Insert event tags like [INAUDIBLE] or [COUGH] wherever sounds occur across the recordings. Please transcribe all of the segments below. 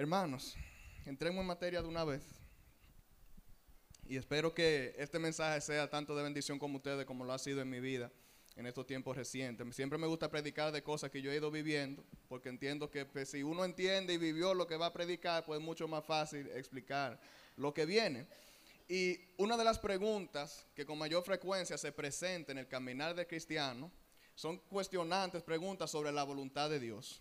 Hermanos, entremos en materia de una vez. Y espero que este mensaje sea tanto de bendición como ustedes, como lo ha sido en mi vida en estos tiempos recientes. Siempre me gusta predicar de cosas que yo he ido viviendo, porque entiendo que pues, si uno entiende y vivió lo que va a predicar, pues es mucho más fácil explicar lo que viene. Y una de las preguntas que con mayor frecuencia se presenta en el caminar del cristiano son cuestionantes preguntas sobre la voluntad de Dios.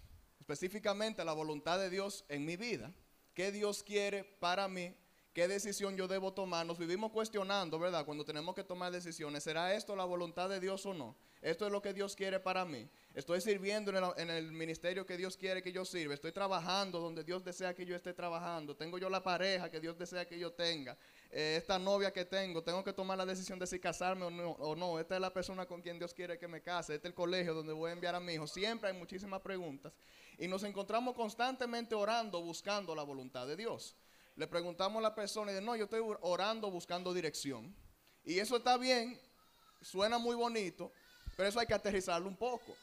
Específicamente la voluntad de Dios en mi vida. ¿Qué Dios quiere para mí? ¿Qué decisión yo debo tomar? Nos vivimos cuestionando, ¿verdad? Cuando tenemos que tomar decisiones. ¿Será esto la voluntad de Dios o no? ¿Esto es lo que Dios quiere para mí? ¿Estoy sirviendo en el, ministerio que Dios quiere que yo sirva? ¿Estoy trabajando donde Dios desea que yo esté trabajando? ¿Tengo yo la pareja que Dios desea que yo tenga? Eh, esta novia que tengo, tengo que tomar la decisión de si casarme o no, o no. Esta es la persona con quien Dios quiere que me case. Este es el colegio donde voy a enviar a mi hijo. Siempre hay muchísimas preguntas. Y nos encontramos constantemente orando, buscando la voluntad de Dios. Le preguntamos a la persona y dice, no, yo estoy orando buscando dirección. Y eso está bien, suena muy bonito, pero eso hay que aterrizarlo un poco.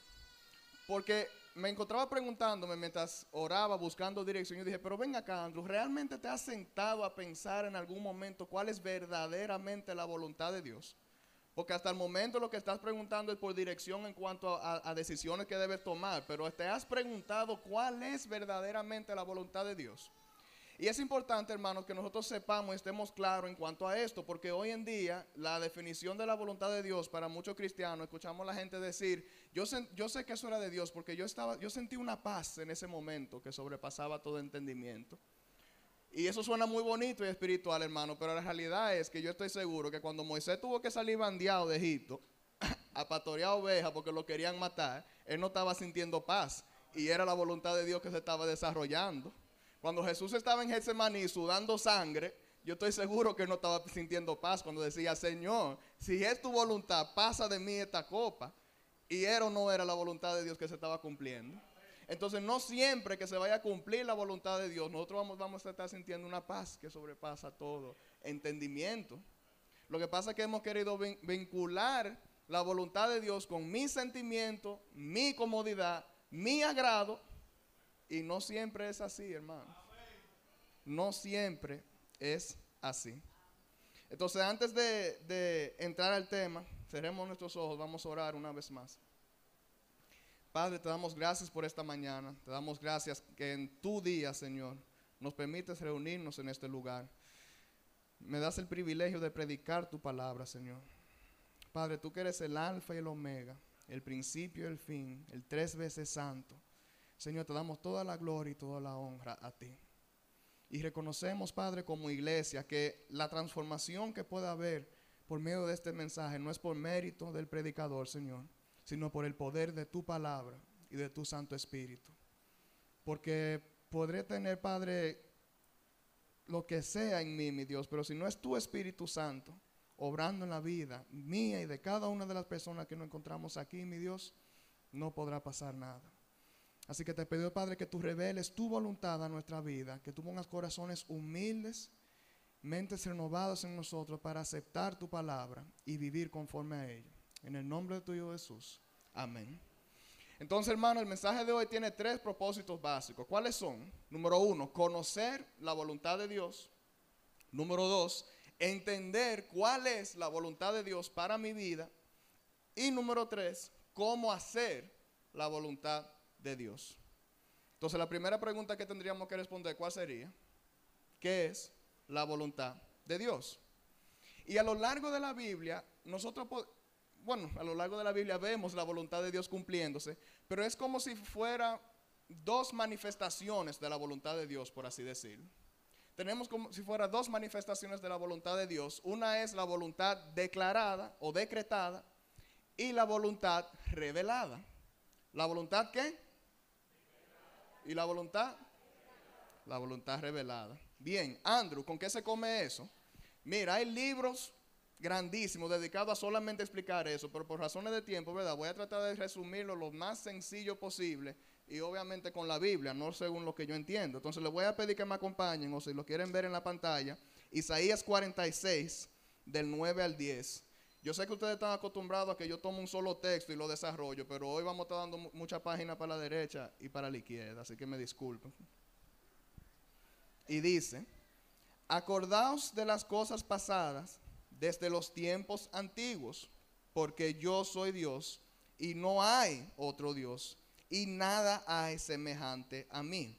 Porque me encontraba preguntándome mientras oraba buscando dirección. Yo dije, pero ven acá, Andrew, ¿realmente te has sentado a pensar en algún momento cuál es verdaderamente la voluntad de Dios? Porque hasta el momento lo que estás preguntando es por dirección en cuanto a, decisiones que debes tomar, pero te has preguntado cuál es verdaderamente la voluntad de Dios. Y es importante, hermanos, que nosotros sepamos y estemos claros en cuanto a esto, porque hoy en día la definición de la voluntad de Dios para muchos cristianos, escuchamos a la gente decir, yo sé, yo sé que eso era de Dios, porque yo, estaba, yo sentí una paz en ese momento que sobrepasaba todo entendimiento. Y eso suena muy bonito y espiritual, hermano, pero la realidad es que yo estoy seguro que cuando Moisés tuvo que salir bandeado de Egipto, [CLEARS THROAT] a pastorear ovejas porque lo querían matar, él no estaba sintiendo paz. Y era la voluntad de Dios que se estaba desarrollando. Cuando Jesús estaba en Getsemaní sudando sangre, yo estoy seguro que no estaba sintiendo paz cuando decía, Señor, si es tu voluntad, pasa de mí esta copa. Y era o no era la voluntad de Dios que se estaba cumpliendo. Entonces no siempre que se vaya a cumplir la voluntad de Dios, nosotros vamos, vamos a estar sintiendo una paz que sobrepasa todo entendimiento. Lo que pasa es que hemos querido vincular la voluntad de Dios con mi sentimiento, mi comodidad, mi agrado, y no siempre es así, hermano. No siempre es así. Entonces, antes de, de entrar al tema, cerremos nuestros ojos, vamos a orar una vez más. Padre, te damos gracias por esta mañana. Te damos gracias que en tu día, Señor, nos permites reunirnos en este lugar. Me das el privilegio de predicar tu palabra, Señor. Padre, tú que eres el alfa y el omega, el principio y el fin, el tres veces santo. Señor, te damos toda la gloria y toda la honra a ti. Y reconocemos, Padre, como iglesia, que la transformación que pueda haber por medio de este mensaje no es por mérito del predicador, Señor, sino por el poder de tu palabra y de tu Santo Espíritu. Porque podré tener, Padre, lo que sea en mí, mi Dios, pero si no es tu Espíritu Santo obrando en la vida mía y de cada una de las personas que nos encontramos aquí, mi Dios, no podrá pasar nada. Así que te pido, Padre, que tú reveles tu voluntad a nuestra vida, que tú pongas corazones humildes, mentes renovadas en nosotros para aceptar tu palabra y vivir conforme a ella. En el nombre de tu Hijo Jesús. Amén. Entonces, hermano, el mensaje de hoy tiene tres propósitos básicos. ¿Cuáles son? Número uno, conocer la voluntad de Dios. Número dos, entender cuál es la voluntad de Dios para mi vida. Y número tres, cómo hacer la voluntad de Dios. Entonces, la primera pregunta que tendríamos que responder, ¿cuál sería? ¿Qué es la voluntad de Dios? Y a lo largo de la Biblia, nosotros bueno, a lo largo de la Biblia vemos la voluntad de Dios cumpliéndose, pero es como si fuera dos manifestaciones de la voluntad de Dios, por así decirlo. Tenemos como si fuera dos manifestaciones de la voluntad de Dios. Una es la voluntad declarada o decretada y la voluntad revelada. ¿La voluntad qué? ¿Y la voluntad? La voluntad revelada. Bien, Andrew, ¿con qué se come eso? Mira, hay libros grandísimo dedicado a solamente explicar eso, pero por razones de tiempo, ¿verdad? Voy a tratar de resumirlo lo más sencillo posible y obviamente con la Biblia, no según lo que yo entiendo. Entonces les voy a pedir que me acompañen o si lo quieren ver en la pantalla, Isaías 46 del 9 al 10. Yo sé que ustedes están acostumbrados a que yo tome un solo texto y lo desarrollo, pero hoy vamos a estar dando muchas páginas para la derecha y para la izquierda, así que me disculpen. Y dice, acordaos de las cosas pasadas desde los tiempos antiguos, porque yo soy Dios y no hay otro Dios y nada hay semejante a mí.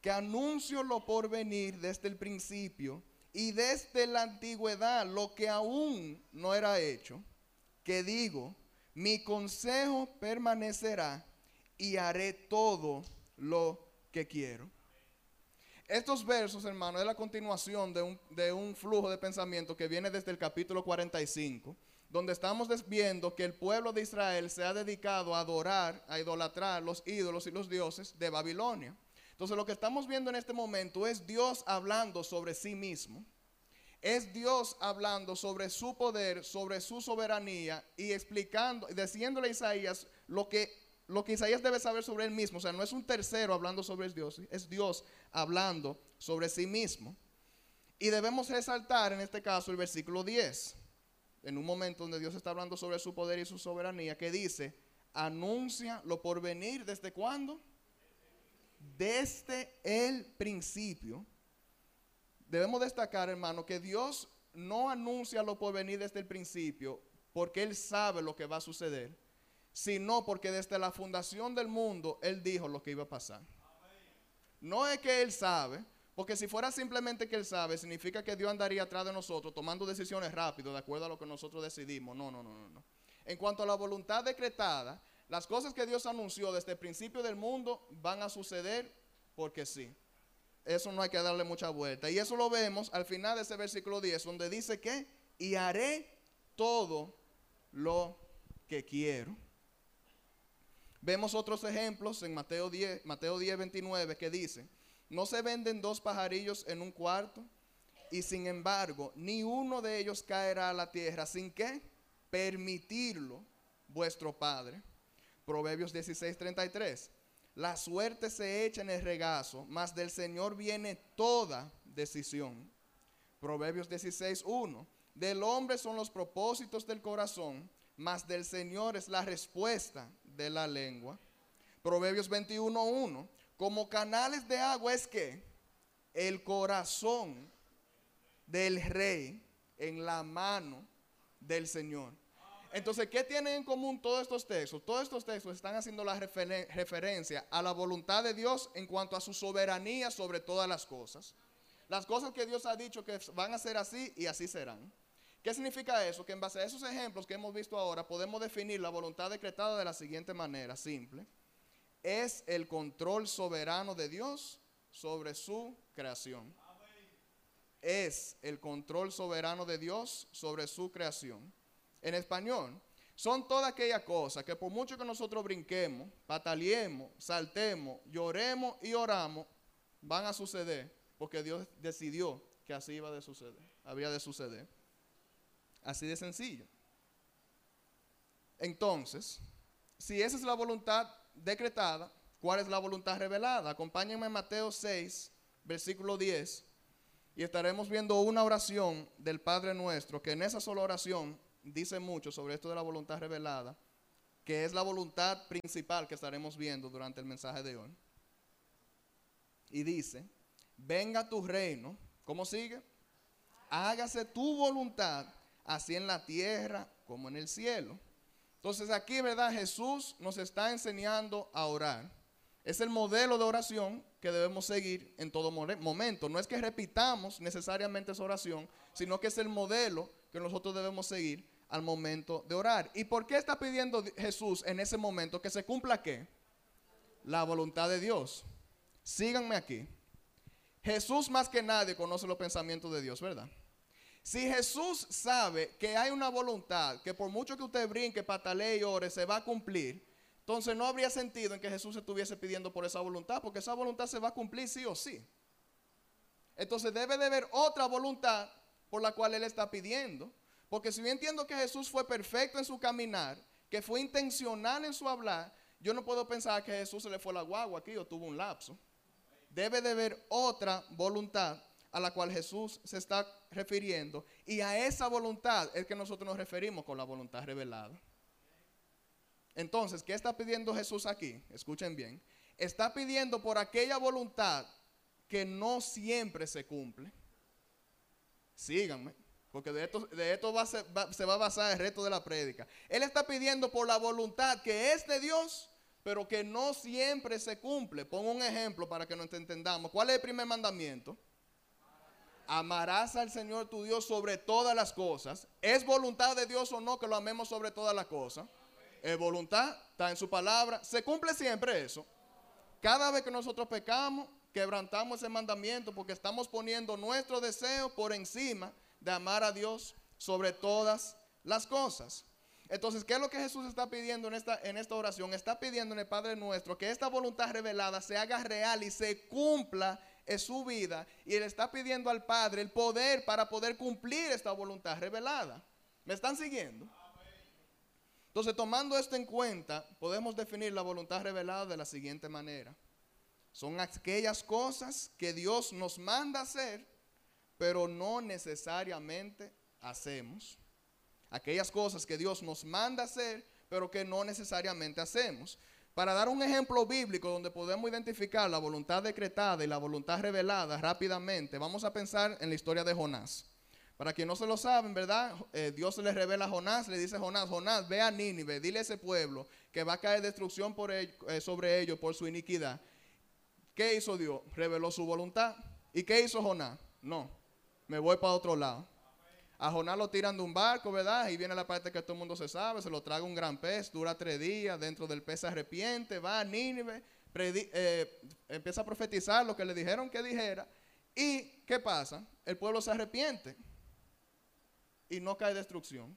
Que anuncio lo por venir desde el principio y desde la antigüedad lo que aún no era hecho, que digo, mi consejo permanecerá y haré todo lo que quiero. Estos versos, hermano, es la continuación de un, de un, flujo de pensamiento que viene desde el capítulo 45, donde estamos viendo que el pueblo de Israel se ha dedicado a adorar, a idolatrar los ídolos y los dioses de Babilonia. Entonces lo que estamos viendo en este momento es Dios hablando sobre sí mismo. Es Dios hablando sobre su poder, sobre su soberanía y explicando, diciéndole a Isaías lo que, lo que Isaías debe saber sobre él mismo. O sea, no es un tercero hablando sobre Dios, es Dios hablando sobre sí mismo. Y debemos resaltar en este caso el versículo 10 en un momento donde Dios está hablando sobre su poder y su soberanía, que dice, anuncia lo por venir desde cuándo? Desde el principio. Debemos destacar, hermano, que Dios no anuncia lo por venir desde el principio porque Él sabe lo que va a suceder, sino porque desde la fundación del mundo Él dijo lo que iba a pasar. No es que Él sabe, porque si fuera simplemente que Él sabe, significa que Dios andaría atrás de nosotros tomando decisiones rápido de acuerdo a lo que nosotros decidimos. No, no, no, no, no. En cuanto a la voluntad decretada, las cosas que Dios anunció desde el principio del mundo van a suceder porque sí. Eso no hay que darle mucha vuelta. Y eso lo vemos al final de ese versículo 10, donde dice que, y haré todo lo que quiero. Vemos otros ejemplos en Mateo 10, Mateo 10, 29, que dice, no se venden dos pajarillos en un cuarto y sin embargo ni uno de ellos caerá a la tierra sin que permitirlo vuestro Padre. Proverbios 16:33. La suerte se echa en el regazo, mas del Señor viene toda decisión. Proverbios 16:1. Del hombre son los propósitos del corazón, mas del Señor es la respuesta de la lengua. Proverbios 21:1 como canales de agua es que el corazón del rey en la mano del Señor. Entonces, ¿qué tienen en común todos estos textos? Todos estos textos están haciendo la referencia a la voluntad de Dios en cuanto a su soberanía sobre todas las cosas. Las cosas que Dios ha dicho que van a ser así y así serán. ¿Qué significa eso? Que en base a esos ejemplos que hemos visto ahora podemos definir la voluntad decretada de la siguiente manera, simple es el control soberano de Dios sobre su creación. Es el control soberano de Dios sobre su creación. En español, son todas aquellas cosas que por mucho que nosotros brinquemos, pataleemos, saltemos, lloremos y oramos, van a suceder porque Dios decidió que así iba de suceder, había de suceder. Así de sencillo. Entonces, si esa es la voluntad decretada, ¿cuál es la voluntad revelada? Acompáñenme en Mateo 6, versículo 10, y estaremos viendo una oración del Padre nuestro, que en esa sola oración dice mucho sobre esto de la voluntad revelada, que es la voluntad principal que estaremos viendo durante el mensaje de hoy. Y dice, venga tu reino, ¿cómo sigue? Hágase tu voluntad, así en la tierra como en el cielo. Entonces aquí, ¿verdad? Jesús nos está enseñando a orar. Es el modelo de oración que debemos seguir en todo momento. No es que repitamos necesariamente esa oración, sino que es el modelo que nosotros debemos seguir al momento de orar. ¿Y por qué está pidiendo Jesús en ese momento que se cumpla qué? La voluntad de Dios. Síganme aquí. Jesús más que nadie conoce los pensamientos de Dios, ¿verdad? Si Jesús sabe que hay una voluntad que por mucho que usted brinque, patalee y ore, se va a cumplir, entonces no habría sentido en que Jesús estuviese pidiendo por esa voluntad, porque esa voluntad se va a cumplir sí o sí. Entonces debe de haber otra voluntad por la cual Él está pidiendo. Porque si yo entiendo que Jesús fue perfecto en su caminar, que fue intencional en su hablar, yo no puedo pensar que Jesús se le fue la guagua aquí o tuvo un lapso. Debe de haber otra voluntad a la cual Jesús se está refiriendo. Y a esa voluntad es que nosotros nos referimos con la voluntad revelada. Entonces, ¿qué está pidiendo Jesús aquí? Escuchen bien. Está pidiendo por aquella voluntad que no siempre se cumple. Síganme, porque de esto, de esto va se, va, a basar el resto de la prédica. Él está pidiendo por la voluntad que es de Dios, pero que no siempre se cumple. Pongo un ejemplo para que nos entendamos. ¿Cuál es el primer mandamiento? Amarás al Señor tu Dios sobre todas las cosas. ¿Es voluntad de Dios o no que lo amemos sobre todas las cosas? Es voluntad, está en su palabra. ¿Se cumple siempre eso? Cada vez que nosotros pecamos, quebrantamos ese mandamiento porque estamos poniendo nuestro deseo por encima de amar a Dios sobre todas las cosas. Entonces, ¿qué es lo que Jesús está pidiendo en esta, en esta oración? Está pidiendo en el Padre nuestro que esta voluntad revelada se haga real y se cumpla en su vida. Y Él está pidiendo al Padre el poder para poder cumplir esta voluntad revelada. ¿Me están siguiendo? Entonces, tomando esto en cuenta, podemos definir la voluntad revelada de la siguiente manera. Son aquellas cosas que Dios nos manda hacer, pero no necesariamente hacemos aquellas cosas que Dios nos manda hacer, pero que no necesariamente hacemos. Para dar un ejemplo bíblico donde podemos identificar la voluntad decretada y la voluntad revelada rápidamente, vamos a pensar en la historia de Jonás. Para quien no se lo saben, ¿verdad? Eh, Dios le revela a Jonás, le dice a Jonás, Jonás, ve a Nínive, dile a ese pueblo que va a caer destrucción por eh, sobre ellos por su iniquidad. ¿Qué hizo Dios? Reveló su voluntad. ¿Y qué hizo Jonás? No, me voy para otro lado. A Jonás lo tiran de un barco, ¿verdad? Y viene la parte que todo el mundo se sabe, se lo traga un gran pez, dura tres días, dentro del pez se arrepiente, va a Nínive, eh, empieza a profetizar lo que le dijeron que dijera. ¿Y qué pasa? El pueblo se arrepiente y no cae destrucción.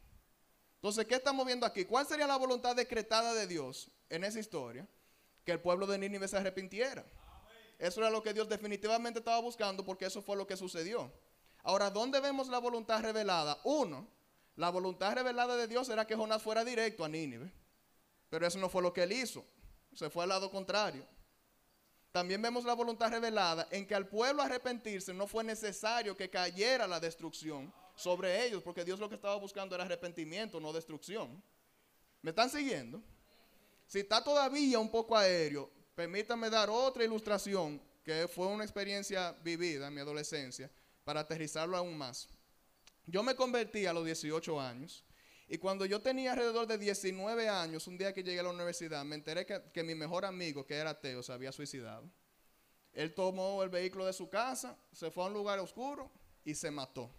Entonces, ¿qué estamos viendo aquí? ¿Cuál sería la voluntad decretada de Dios en esa historia? Que el pueblo de Nínive se arrepintiera. Eso era lo que Dios definitivamente estaba buscando porque eso fue lo que sucedió. Ahora, ¿dónde vemos la voluntad revelada? Uno, la voluntad revelada de Dios era que Jonás fuera directo a Nínive. Pero eso no fue lo que él hizo. Se fue al lado contrario. También vemos la voluntad revelada en que al pueblo arrepentirse no fue necesario que cayera la destrucción sobre ellos, porque Dios lo que estaba buscando era arrepentimiento, no destrucción. ¿Me están siguiendo? Si está todavía un poco aéreo, permítanme dar otra ilustración que fue una experiencia vivida en mi adolescencia para aterrizarlo aún más. Yo me convertí a los 18 años y cuando yo tenía alrededor de 19 años, un día que llegué a la universidad, me enteré que, mi mejor amigo, que era ateo, se había suicidado. Él tomó el vehículo de su casa, se fue a un lugar oscuro y se mató.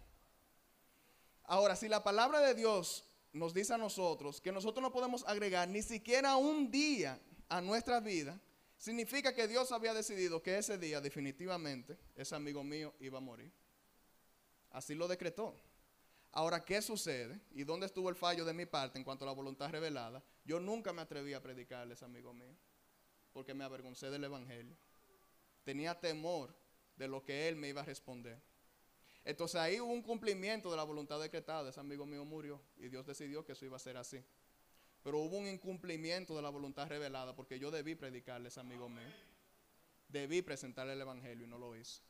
Ahora, si la palabra de Dios nos dice a nosotros que nosotros no podemos agregar ni siquiera un día a nuestra vida, significa que Dios había decidido que ese día definitivamente ese amigo mío iba a morir. Así lo decretó. Ahora, ¿qué sucede? ¿Y dónde estuvo el fallo de mi parte en cuanto a la voluntad revelada? Yo nunca me atreví a predicarles, amigo mío, porque me avergoncé del Evangelio. Tenía temor de lo que él me iba a responder. Entonces ahí hubo un cumplimiento de la voluntad decretada. Ese amigo mío murió y Dios decidió que eso iba a ser así. Pero hubo un incumplimiento de la voluntad revelada porque yo debí predicarles, amigo mío. Debí presentarle el Evangelio y no lo hice.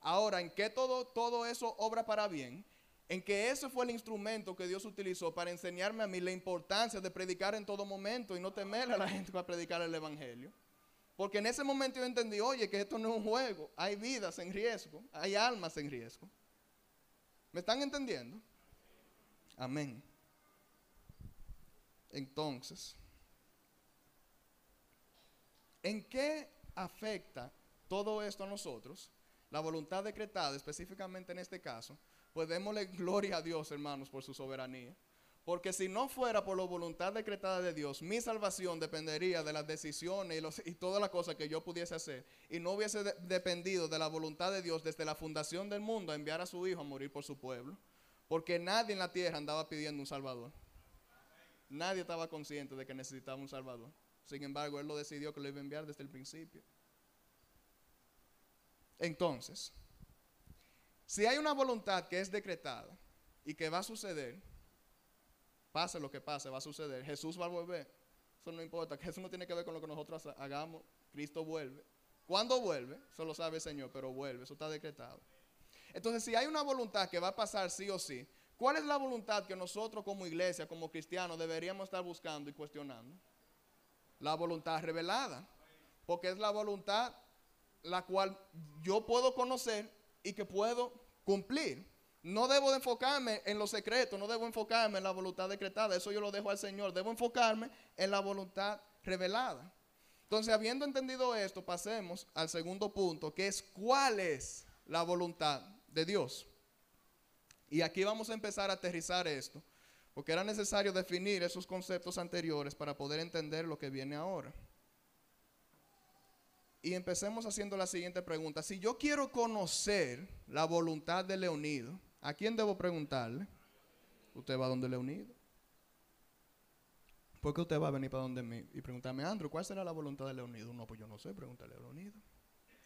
Ahora, ¿en qué todo, todo eso obra para bien? En que ese fue el instrumento que Dios utilizó para enseñarme a mí la importancia de predicar en todo momento y no temer a la gente para predicar el Evangelio. Porque en ese momento yo entendí, oye, que esto no es un juego, hay vidas en riesgo, hay almas en riesgo. ¿Me están entendiendo? Amén. Entonces, ¿en qué afecta todo esto a nosotros? la voluntad decretada, específicamente en este caso, pues démosle [LAUGHS] gloria a Dios, hermanos, por su soberanía. Porque si no fuera por la voluntad decretada de Dios, mi salvación dependería de las decisiones y, todas las cosas que yo pudiese hacer. Y no hubiese dependido de la voluntad de Dios desde la fundación del mundo a enviar a su Hijo a morir por su pueblo. Porque nadie en la tierra andaba pidiendo un Salvador. Nadie estaba consciente de que necesitaba un Salvador. Sin embargo, Él lo decidió que lo iba a enviar desde el principio. Entonces, si hay una voluntad que es decretada y que va a suceder, pase lo que pase, va a suceder, Jesús va a volver. Eso no importa, eso no tiene que ver con lo que nosotros hagamos. Cristo vuelve. ¿Cuándo vuelve? Eso lo sabe el Señor, pero vuelve, eso está decretado. Entonces, si hay una voluntad que va a pasar sí o sí, ¿cuál es la voluntad que nosotros como iglesia, como cristianos, deberíamos estar buscando y cuestionando? La voluntad revelada. Porque es la voluntad la cual yo puedo conocer y que puedo cumplir. No debo de enfocarme en lo secreto, no debo enfocarme en la voluntad decretada, eso yo lo dejo al Señor. Debo enfocarme en la voluntad revelada. Entonces, habiendo entendido esto, pasemos al segundo punto, que es cuál es la voluntad de Dios. Y aquí vamos a empezar a aterrizar esto, porque era necesario definir esos conceptos anteriores para poder entender lo que viene ahora. Y empecemos haciendo la siguiente pregunta. Si yo quiero conocer la voluntad de Leonido, ¿a quién debo preguntarle? Usted va donde Leonido. ¿Por qué usted va a venir para donde mí y preguntarme, Andrew, ¿cuál será la voluntad de Leonido? No, pues yo no sé, pregúntale a Leonido.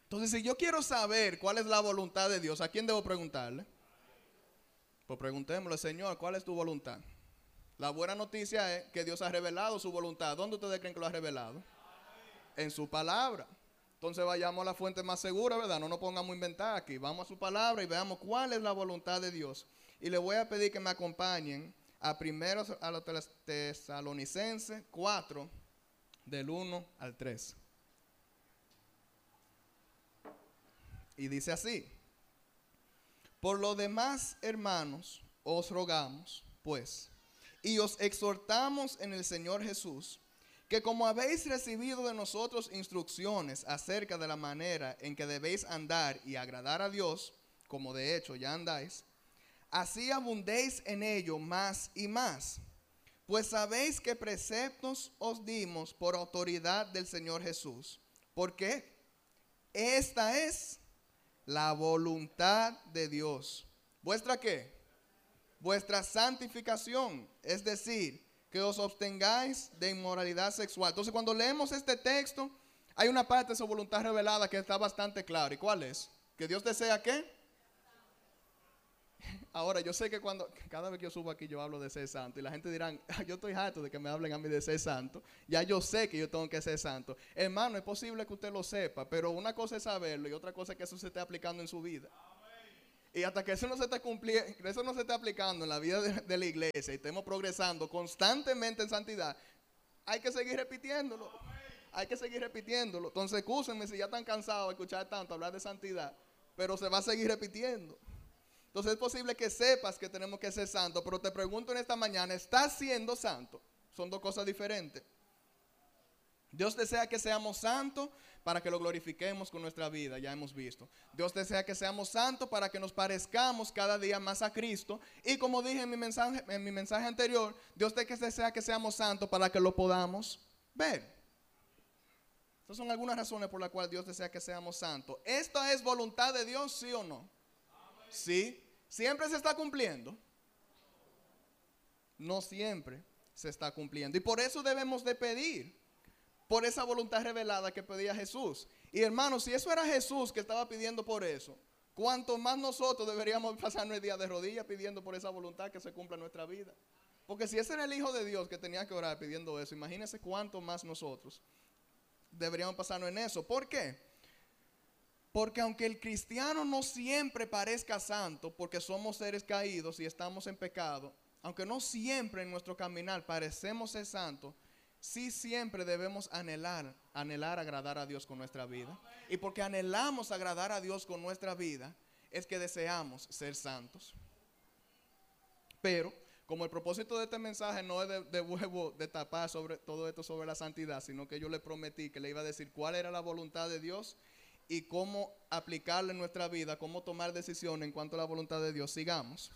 Entonces, si yo quiero saber cuál es la voluntad de Dios, ¿a quién debo preguntarle? Pues preguntémosle, Señor, ¿cuál es tu voluntad? La buena noticia es que Dios ha revelado su voluntad. ¿Dónde ustedes creen que lo ha revelado? En su palabra. Entonces vayamos a la fuente más segura, ¿verdad? No nos pongamos a inventar aquí. Vamos a su palabra y veamos cuál es la voluntad de Dios. Y le voy a pedir que me acompañen a primeros a los tesalonicenses 4, del 1 al 3. Y dice así, por lo demás, hermanos, os rogamos, pues, y os exhortamos en el Señor Jesús, que como habéis recibido de nosotros instrucciones acerca de la manera en que debéis andar y agradar a Dios, como de hecho ya andáis, así abundéis en ello más y más. Pues sabéis que preceptos os dimos por autoridad del Señor Jesús. ¿Por qué? Esta es la voluntad de Dios. ¿Vuestra qué? Vuestra santificación, es decir, que os obtengáis de inmoralidad sexual. Entonces, cuando leemos este texto, hay una parte de su voluntad revelada que está bastante clara. ¿Y cuál es? Que Dios desea qué? Ahora, yo sé que cuando, cada vez que yo subo aquí, yo hablo de ser santo. Y la gente dirá, [LAUGHS] yo estoy harto de que me hablen a mí de ser santo. Ya yo sé que yo tengo que ser santo. Hermano, es posible que usted lo sepa, pero una cosa es saberlo y otra cosa es que eso se esté aplicando en su vida. Y hasta que eso no se esté cumpliendo, eso no se esté aplicando en la vida de, la iglesia y estemos progresando constantemente en santidad, hay que seguir repitiéndolo. Hay que seguir repitiéndolo. Entonces, escúsenme si ya están cansados de escuchar tanto hablar de santidad, pero se va a seguir repitiendo. Entonces es posible que sepas que tenemos que ser santos, pero te pregunto en esta mañana, ¿estás siendo santo? Son dos cosas diferentes. Dios desea que seamos santos para que lo glorifiquemos con nuestra vida, ya hemos visto. Dios desea que seamos santos para que nos parezcamos cada día más a Cristo. Y como dije en mi mensaje, en mi mensaje anterior, Dios desea que seamos santos para que lo podamos ver. Estas son algunas razones por las cuales Dios desea que seamos santos. ¿Esta es voluntad de Dios, sí o no? Sí. ¿Siempre se está cumpliendo? No siempre se está cumpliendo. Y por eso debemos de pedir por esa voluntad revelada que pedía Jesús. Y hermanos, si eso era Jesús que estaba pidiendo por eso, cuanto más nosotros deberíamos [LAUGHS] pasarnos el día de rodillas pidiendo por esa voluntad que se cumpla en nuestra vida. Porque si ese era el Hijo de Dios que tenía que orar pidiendo eso, imagínense cuánto más nosotros deberíamos pasarnos en eso. ¿Por qué? Porque aunque el cristiano no siempre parezca santo, porque somos seres caídos y estamos en pecado, aunque no siempre en nuestro caminar parecemos ser santos, sí siempre debemos anhelar, anhelar agradar a Dios con nuestra vida. Y porque anhelamos agradar a Dios con nuestra vida, es que deseamos ser santos. Pero, como el propósito de este mensaje no es de, de de tapar sobre todo esto sobre la santidad, sino que yo le prometí que le iba a decir cuál era la voluntad de Dios y cómo aplicarla en nuestra vida, cómo tomar decisiones en cuanto a la voluntad de Dios. Sigamos.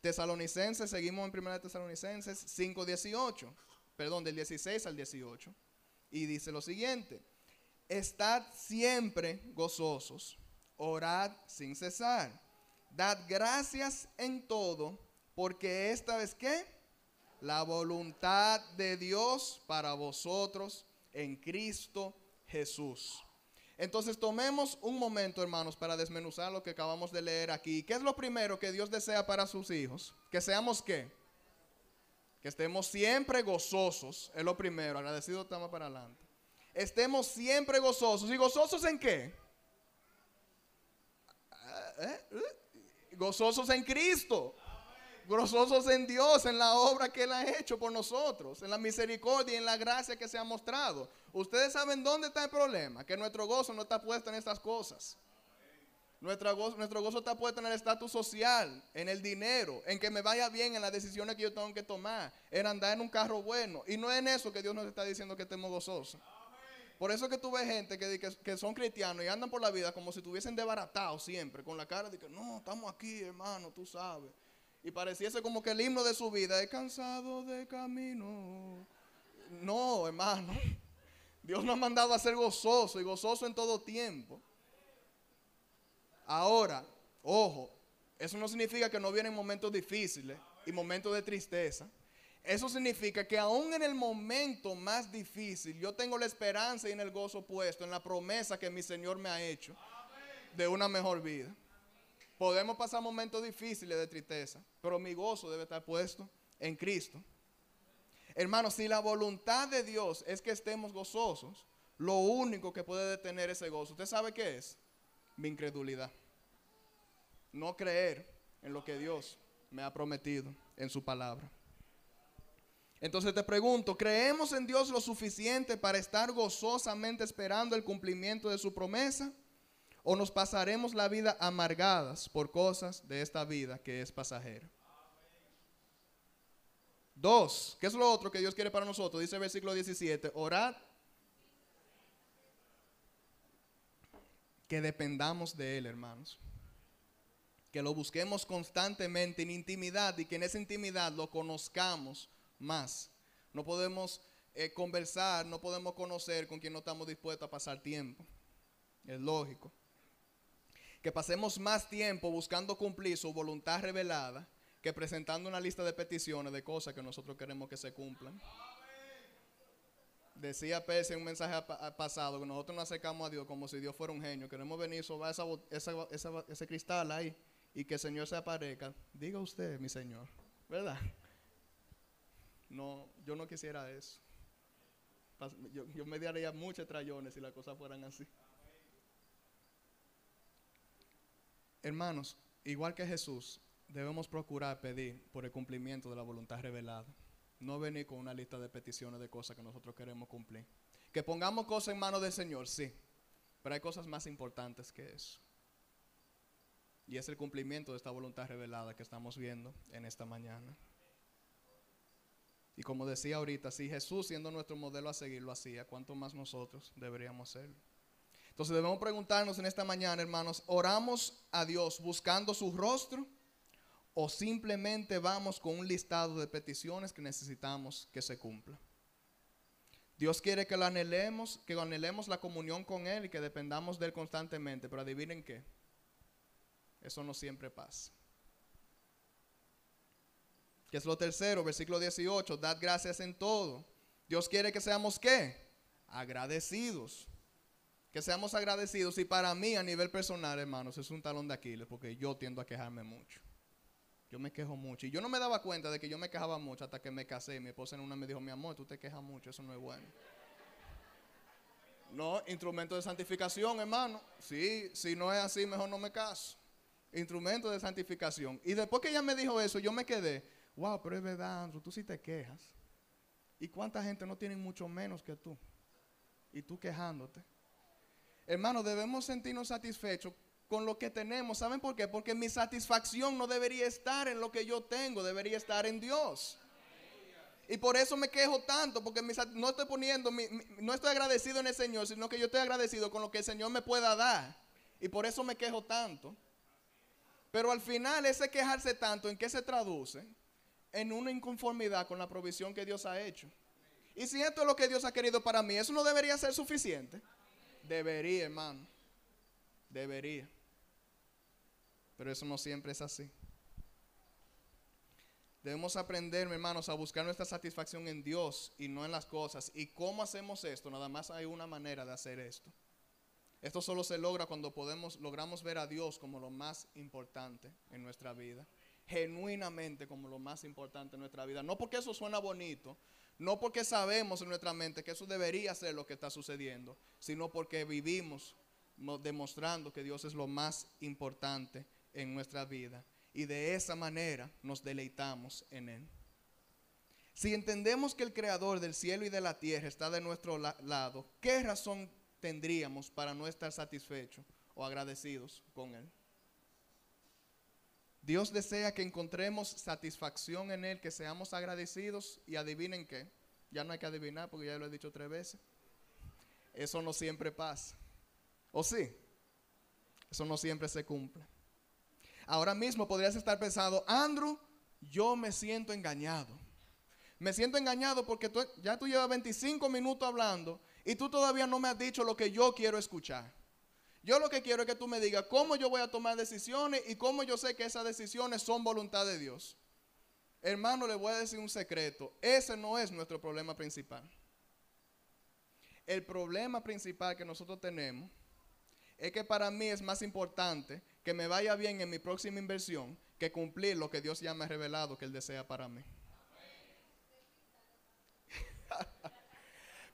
Tesalonicenses, seguimos en 1 Tesalonicenses 5.18 perdón, del 16 al 18. Y dice lo siguiente, estad siempre gozosos, orad sin cesar, dad gracias en todo, porque esta es que la voluntad de Dios para vosotros en Cristo Jesús. Entonces tomemos un momento, hermanos, para desmenuzar lo que acabamos de leer aquí. ¿Qué es lo primero que Dios desea para sus hijos? Que seamos qué? Que estemos siempre gozosos, es lo primero, agradecido estamos para adelante. Estemos siempre gozosos. ¿Y gozosos en qué? ¿Eh? ¿Eh? Gozosos en Cristo. Gozosos en Dios, en la obra que Él ha hecho por nosotros, en la misericordia y en la gracia que se ha mostrado. Ustedes saben dónde está el problema, que nuestro gozo no está puesto en estas cosas. Nuestro gozo, nuestro gozo está puesto en el estatus social, en el dinero, en que me vaya bien en las decisiones que yo tengo que tomar, en andar en un carro bueno. Y no es en eso que Dios nos está diciendo que estemos gozosos. Por eso que tú ves gente que, que, que, son cristianos y andan por la vida como si estuviesen desbaratados siempre, con la cara de que no, estamos aquí, hermano, tú sabes. Y pareciese como que el himno de su vida es cansado de camino. No, hermano. Dios nos ha mandado a ser gozoso y gozoso en todo tiempo. Ahora, ojo, eso no significa que no vienen momentos difíciles y momentos de tristeza. Eso significa que aún en el momento más difícil, yo tengo la esperanza y en el gozo puesto en la promesa que mi Señor me ha hecho de una mejor vida. Podemos pasar momentos difíciles de tristeza, pero mi gozo debe estar puesto en Cristo. Hermanos, si la voluntad de Dios es que estemos gozosos, lo único que puede detener ese gozo, ¿usted sabe qué es? Mi incredulidad. No creer en lo que Dios me ha prometido en su palabra. Entonces te pregunto, ¿creemos en Dios lo suficiente para estar gozosamente esperando el cumplimiento de su promesa? ¿O nos pasaremos la vida amargadas por cosas de esta vida que es pasajera? Dos, ¿qué es lo otro que Dios quiere para nosotros? Dice el versículo 17, orad que dependamos de Él, hermanos. Que lo busquemos constantemente en intimidad y que en esa intimidad lo conozcamos más. No podemos eh, conversar, no podemos conocer con quien no estamos dispuestos a pasar tiempo. Es lógico. Que pasemos más tiempo buscando cumplir su voluntad revelada que presentando una lista de peticiones de cosas que nosotros queremos que se cumplan. Decía Pérez en un mensaje pasado que nosotros nos acercamos a Dios como si Dios fuera un genio. Queremos venir sobre ese cristal ahí y que el Señor se aparezca. Diga usted, mi Señor, ¿verdad? No, yo no quisiera eso. Yo, me daría muchos trayones si las cosas fueran así. Hermanos, igual que Jesús, debemos procurar pedir por el cumplimiento de la voluntad revelada. No venir con una lista de peticiones de cosas que nosotros queremos cumplir. Que pongamos cosas en manos del Señor, sí. Pero hay cosas más importantes que eso. Y es el cumplimiento de esta voluntad revelada que estamos viendo en esta mañana. Y como decía ahorita, si Jesús siendo nuestro modelo a seguir lo hacía, ¿cuánto más nosotros deberíamos hacerlo? Entonces debemos preguntarnos en esta mañana, hermanos, ¿oramos a Dios buscando su rostro o simplemente vamos con un listado de peticiones que necesitamos que se cumpla? Dios quiere que lo anhelemos, que anhelemos la comunión con Él y que dependamos de Él constantemente, pero adivinen qué, eso no siempre pasa que es lo tercero, versículo 18, dad gracias en todo. Dios quiere que seamos qué? Agradecidos. Que seamos agradecidos. Y para mí, a nivel personal, hermanos, es un talón de Aquiles, porque yo tiendo a quejarme mucho. Yo me quejo mucho. Y yo no me daba cuenta de que yo me quejaba mucho hasta que me casé. Mi esposa en una me dijo, mi amor, tú te quejas mucho, eso no es bueno. No, instrumento de santificación, hermano. Sí, si no es así, mejor no me caso. Instrumento de santificación. Y después que ella me dijo eso, yo me quedé wow, pero es verdad, tú sí te quejas. ¿Y cuánta gente no tiene mucho menos que tú? Y tú quejándote. Hermano, debemos sentirnos satisfechos con lo que tenemos. ¿Saben por qué? Porque mi satisfacción no debería estar en lo que yo tengo, debería estar en Dios. Y por eso me quejo tanto, porque no estoy poniendo, no estoy agradecido en el Señor, sino que yo estoy agradecido con lo que el Señor me pueda dar. Y por eso me quejo tanto. Pero al final ese quejarse tanto, ¿en qué se traduce? en una inconformidad con la provisión que Dios ha hecho. Y si esto es lo que Dios ha querido para mí, ¿eso no debería ser suficiente? Debería, hermano. Debería. Pero eso no siempre es así. Debemos aprender, hermanos, a buscar nuestra satisfacción en Dios y no en las cosas. ¿Y cómo hacemos esto? Nada más hay una manera de hacer esto. Esto solo se logra cuando podemos, logramos ver a Dios como lo más importante en nuestra vida genuinamente como lo más importante en nuestra vida. No porque eso suena bonito, no porque sabemos en nuestra mente que eso debería ser lo que está sucediendo, sino porque vivimos demostrando que Dios es lo más importante en nuestra vida. y de esa manera nos deleitamos en Él. Si entendemos que el Creador del cielo y de la tierra está de nuestro lado, ¿qué razón tendríamos para no estar satisfechos o agradecidos con Él? Dios desea que encontremos satisfacción en Él, que seamos agradecidos y adivinen qué. Ya no hay que adivinar porque ya lo he dicho tres veces. Eso no siempre pasa. ¿O sí? Eso no siempre se cumple. Ahora mismo podrías estar pensando, Andrew, yo me siento engañado. Me siento engañado porque ya tú llevas 25 minutos hablando y tú todavía no me has dicho lo que yo quiero escuchar. Yo lo que quiero es que tú me digas cómo yo voy a tomar decisiones y cómo yo sé que esas decisiones son voluntad de Dios. Hermano, le voy a decir un secreto. Ese no es nuestro problema principal. El problema principal que nosotros tenemos es que para mí es más importante que me vaya bien en mi próxima inversión que cumplir lo que Dios ya me ha revelado que Él desea para mí.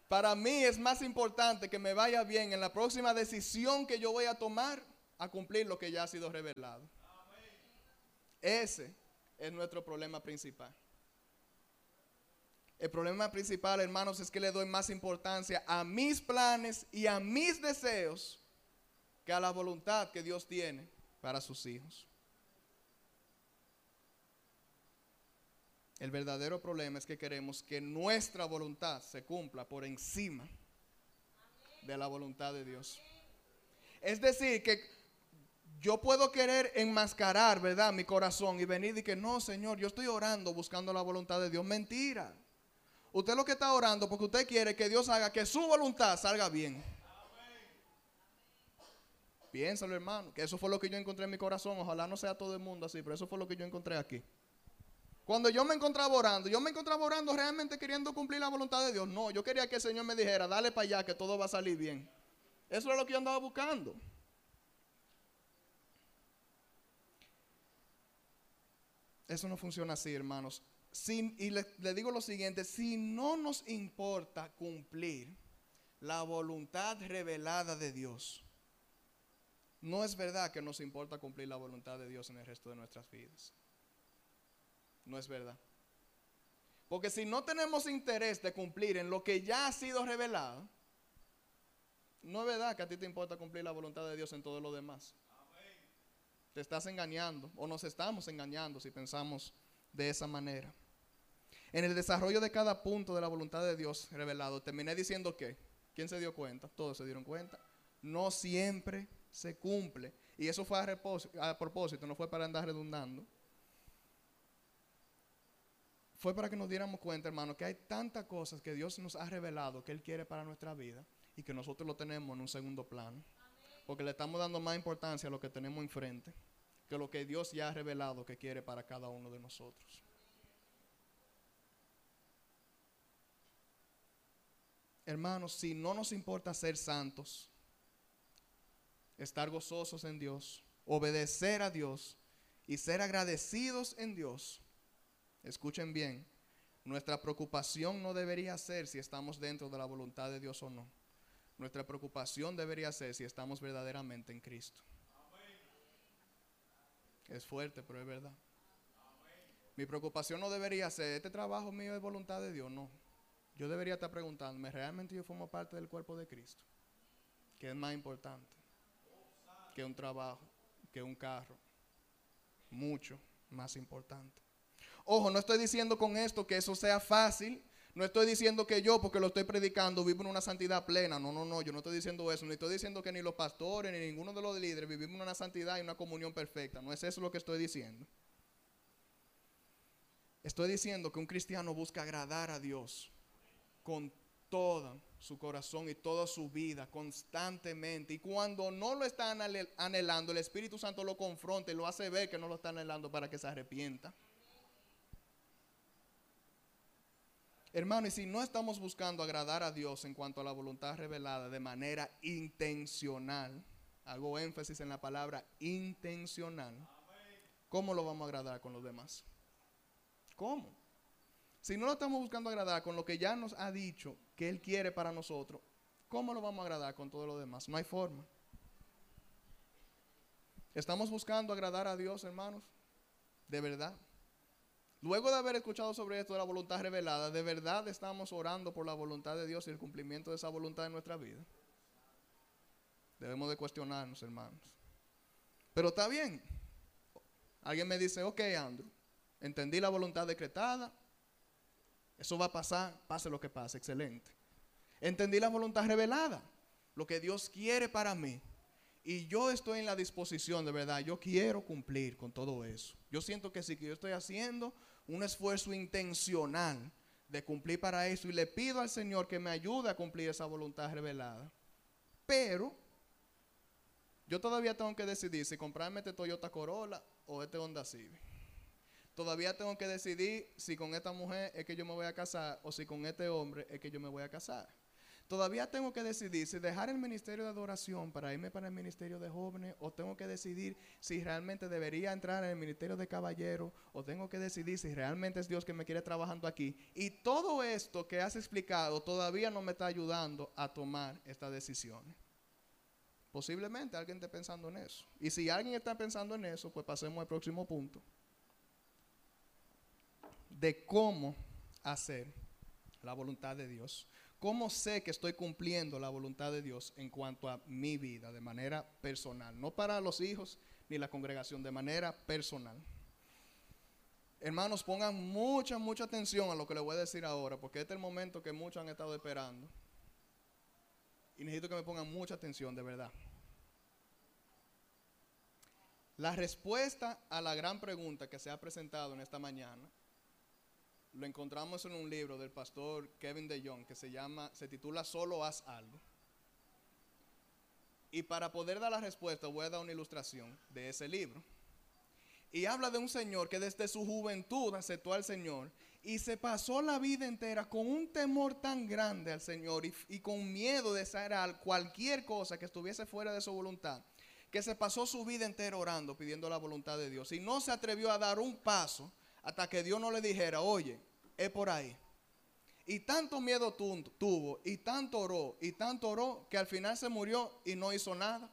Para mí es más importante que me vaya bien en la próxima decisión que yo voy a tomar a cumplir lo que ya ha sido revelado. Ese es nuestro problema principal. El problema principal, hermanos, es que le doy más importancia a mis planes y a mis deseos que a la voluntad que Dios tiene para sus hijos. El verdadero problema es que queremos que nuestra voluntad se cumpla por encima de la voluntad de Dios. Es decir, que yo puedo querer enmascarar, ¿verdad? Mi corazón y venir y que no, Señor, yo estoy orando buscando la voluntad de Dios. Mentira. Usted lo que está orando porque usted quiere que Dios haga que su voluntad salga bien. Piénsalo, hermano, que eso fue lo que yo encontré en mi corazón. Ojalá no sea todo el mundo así, pero eso fue lo que yo encontré aquí. Cuando yo me encontraba orando, yo me encontraba orando realmente queriendo cumplir la voluntad de Dios. No, yo quería que el Señor me dijera, dale para allá, que todo va a salir bien. Eso es lo que yo andaba buscando. Eso no funciona así, hermanos. y le, le digo lo siguiente, si no nos importa cumplir la voluntad revelada de Dios, no es verdad que nos importa cumplir la voluntad de Dios en el resto de nuestras vidas no es verdad. Porque si no tenemos interés de cumplir en lo que ya ha sido revelado, no es verdad que a ti te importa cumplir la voluntad de Dios en todo lo demás. Te estás engañando o nos estamos engañando si pensamos de esa manera. En el desarrollo de cada punto de la voluntad de Dios revelado, terminé diciendo que, ¿quién se dio cuenta? Todos se dieron cuenta. No siempre se cumple. Y eso fue a, a propósito, no fue para andar redundando fue para que nos diéramos cuenta, hermano, que hay tantas cosas que Dios nos ha revelado que Él quiere para nuestra vida y que nosotros lo tenemos en un segundo plano. Porque le estamos dando más importancia a lo que tenemos enfrente que lo que Dios ya ha revelado que quiere para cada uno de nosotros. Hermanos, si no nos importa ser santos, estar gozosos en Dios, obedecer a Dios y ser agradecidos en Dios, escuchen bien, nuestra preocupación no debería ser si estamos dentro de la voluntad de Dios o no. Nuestra preocupación debería ser si estamos verdaderamente en Cristo. Es fuerte, pero es verdad. Mi preocupación no debería ser, este trabajo mío es voluntad de Dios, no. Yo debería estar preguntándome, ¿realmente yo formo parte del cuerpo de Cristo? ¿Qué es más importante? Que un trabajo, que un carro. Mucho más importante. Ojo, no estoy diciendo con esto que eso sea fácil. No estoy diciendo que yo, porque lo estoy predicando, vivo en una santidad plena. No, no, no, yo no estoy diciendo eso. Ni estoy diciendo que ni los pastores, ni ninguno de los líderes vivimos en una santidad y una comunión perfecta. No es eso lo que estoy diciendo. Estoy diciendo que un cristiano busca agradar a Dios con todo su corazón y toda su vida, constantemente. Y cuando no lo está anhelando, el Espíritu Santo lo confronta y lo hace ver que no lo está anhelando para que se arrepienta. Hermano, y si no estamos buscando agradar a Dios en cuanto a la voluntad revelada de manera intencional, hago énfasis en la palabra intencional, ¿cómo lo vamos a agradar con los demás? ¿Cómo? Si no lo estamos buscando agradar con lo que ya nos ha dicho que Él quiere para nosotros, ¿cómo lo vamos a agradar con todo lo demás? No hay forma. ¿Estamos buscando agradar a Dios, hermanos? De verdad. Luego de haber escuchado sobre esto de la voluntad revelada, ¿de verdad estamos orando por la voluntad de Dios y el cumplimiento de esa voluntad en nuestra vida? Debemos de cuestionarnos, hermanos. Pero está bien. Alguien me dice, ok, Andrew, entendí la voluntad decretada. Eso va a pasar, pase lo que pase, excelente. Entendí la voluntad revelada, lo que Dios quiere para mí. Y yo estoy en la disposición, de verdad, yo quiero cumplir con todo eso. Yo siento que sí, que yo estoy haciendo un esfuerzo intencional de cumplir para eso y le pido al Señor que me ayude a cumplir esa voluntad revelada. Pero yo todavía tengo que decidir si comprarme este Toyota Corolla o este Honda Civic. Todavía tengo que decidir si con esta mujer es que yo me voy a casar o si con este hombre es que yo me voy a casar. Todavía tengo que decidir si dejar el ministerio de adoración para irme para el ministerio de jóvenes o tengo que decidir si realmente debería entrar en el ministerio de caballero o tengo que decidir si realmente es Dios que me quiere trabajando aquí. Y todo esto que has explicado todavía no me está ayudando a tomar estas decisiones. Posiblemente alguien esté pensando en eso. Y si alguien está pensando en eso, pues pasemos al próximo punto. De cómo hacer la voluntad de Dios. ¿Cómo sé que estoy cumpliendo la voluntad de Dios en cuanto a mi vida de manera personal? No para los hijos ni la congregación, de manera personal. Hermanos, pongan mucha, mucha atención a lo que les voy a decir ahora, porque este es el momento que muchos han estado esperando. Y necesito que me pongan mucha atención, de verdad. La respuesta a la gran pregunta que se ha presentado en esta mañana lo encontramos en un libro del pastor Kevin de Jong que se llama, se titula Solo haz algo. Y para poder dar la respuesta voy a dar una ilustración de ese libro. Y habla de un señor que desde su juventud aceptó al Señor y se pasó la vida entera con un temor tan grande al Señor y, y con miedo de hacer cualquier cosa que estuviese fuera de su voluntad, que se pasó su vida entera orando, pidiendo la voluntad de Dios. Y no se atrevió a dar un paso hasta que Dios no le dijera, oye, es por ahí. Y tanto miedo tuvo, y tanto oró, y tanto oró, que al final se murió y no hizo nada.